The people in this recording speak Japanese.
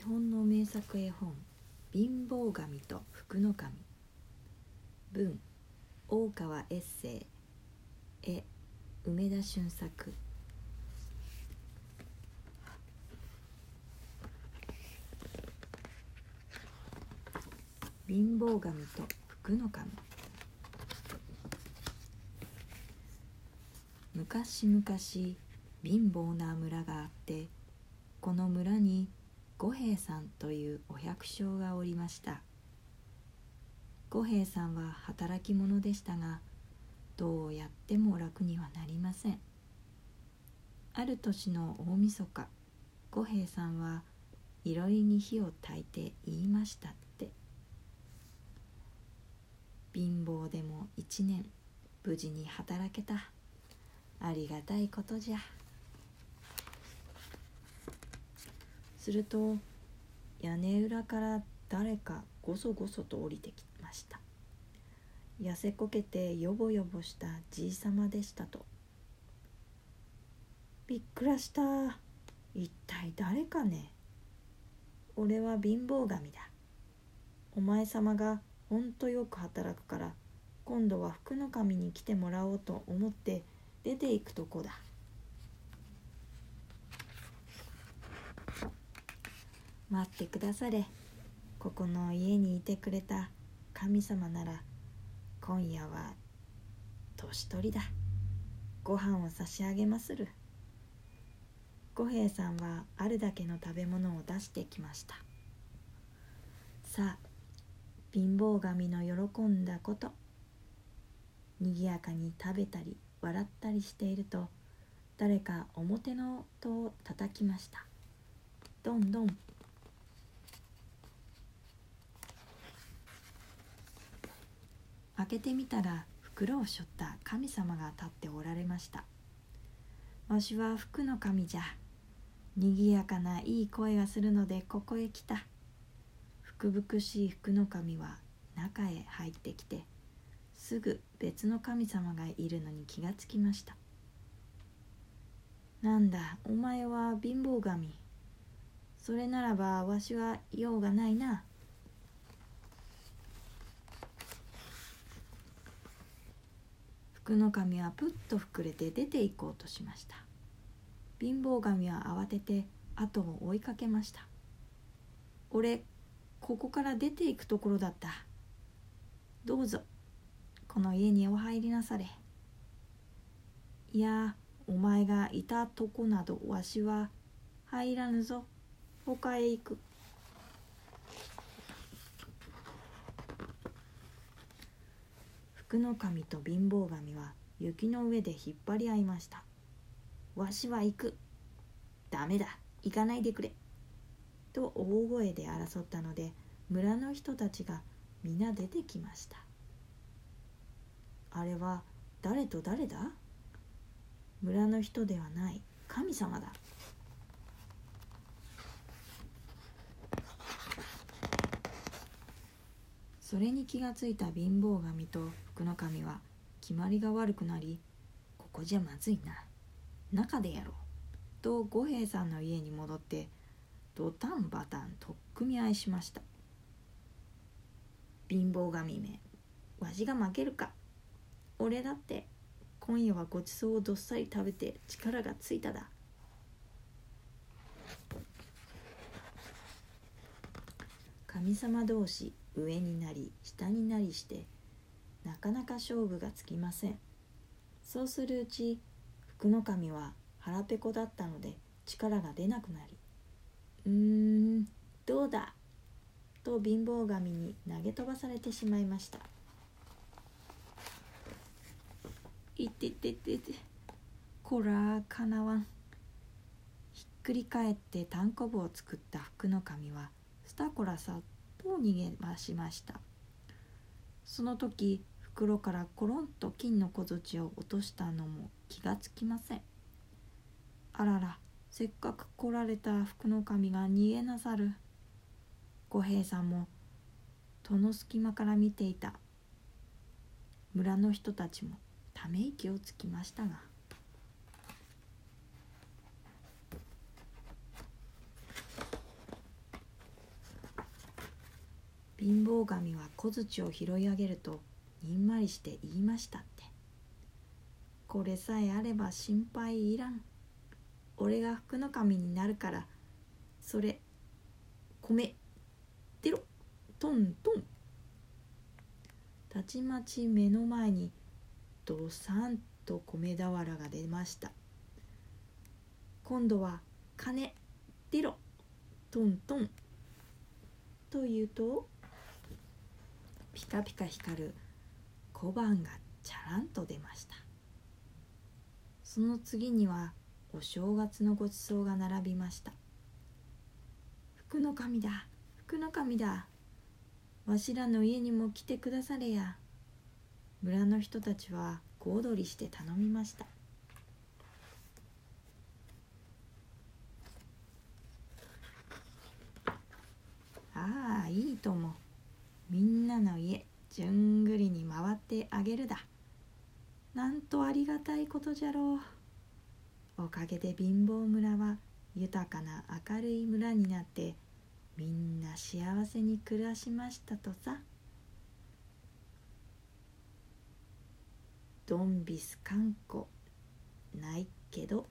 日本の名作絵本「貧乏神と福の神」文大川エッセイ。絵梅田俊作。貧乏神と福の神。昔々貧乏な村があってこの村に五平さんというお百姓がおりました。五平さんは働き者でしたがどうやっても楽にはなりません。ある年の大晦日五平さんはいろりに火を焚いて言いましたって。貧乏でも一年無事に働けた。ありがたいことじゃ。すると屋根裏から誰かごそごそと降りてきました。痩せこけてよぼよぼしたじいさまでしたと。びっくらした。一体誰かね。俺は貧乏神だ。お前様がほんとよく働くから今度は福の神に来てもらおうと思って出ていくとこだ。待ってくだされ。ここの家にいてくれた神様なら今夜は年取りだ。ご飯を差し上げまする。五平さんはあるだけの食べ物を出してきました。さあ貧乏神の喜んだこと。にぎやかに食べたり笑ったりしていると誰か表の戸を叩きました。どんどん。けてみたら袋を背負った神様が立っておられました。わしは福の神じゃ。にぎやかないい声がするのでここへ来た。福々しい福の神は中へ入ってきてすぐ別の神様がいるのに気がつきました。なんだお前は貧乏神。それならばわしは用がないな。福の神はぷっと膨れて出て行こうとしました。貧乏神は慌てて後を追いかけました。俺ここから出て行くところだった。どうぞこの家にお入りなされ。いやお前がいたとこなどわしは入らぬぞ。他へ行く。福の神と貧乏神は雪の上で引っ張り合いました。わしは行く。ダメだ。行かないでくれ。と大声で争ったので村の人たちが皆出てきました。あれは誰と誰だ？村の人ではない神様だ。それに気がついた貧乏神と福の神は決まりが悪くなりここじゃまずいな。中でやろう。と五平さんの家に戻ってドタンバタンとっくみ合いしました。貧乏神めわしが負けるか。俺だって今夜はごちそうをどっさり食べて力がついただ。神様同士上になり下になりしてなかなか勝負がつきません。そうするうち福の神は腹ペコだったので力が出なくなり「うーんどうだ!」と貧乏神に投げ飛ばされてしまいました「いててててこらかなわん」ひっくり返ってたんこぶを作った福の神はスタコラさっと逃げましました。その時袋からコロンと金の小槌を落としたのも気がつきません。あららせっかく来られた福の神が逃げなさる。五平さんも戸の隙間から見ていた。村の人たちもため息をつきましたが。貧乏神は小槌を拾い上げるとにんまりして言いましたって。これさえあれば心配いらん。俺が福の神になるからそれ米出ろ。トントン。たちまち目の前にドサンと米俵が出ました。今度は金出ろ。トントン。というとピカピカ光る小判がチャランと出ました。その次にはお正月のごちそうが並びました。福の神だ福の神だ。わしらの家にも来てくだされや。村の人たちは小躍りして頼みました。ああいいとも。みんなの家じゅんぐりに回ってあげるだ。なんとありがたいことじゃろう。おかげで貧乏村は豊かな明るい村になってみんな幸せに暮らしましたとさ。ドンビス観光ないけど。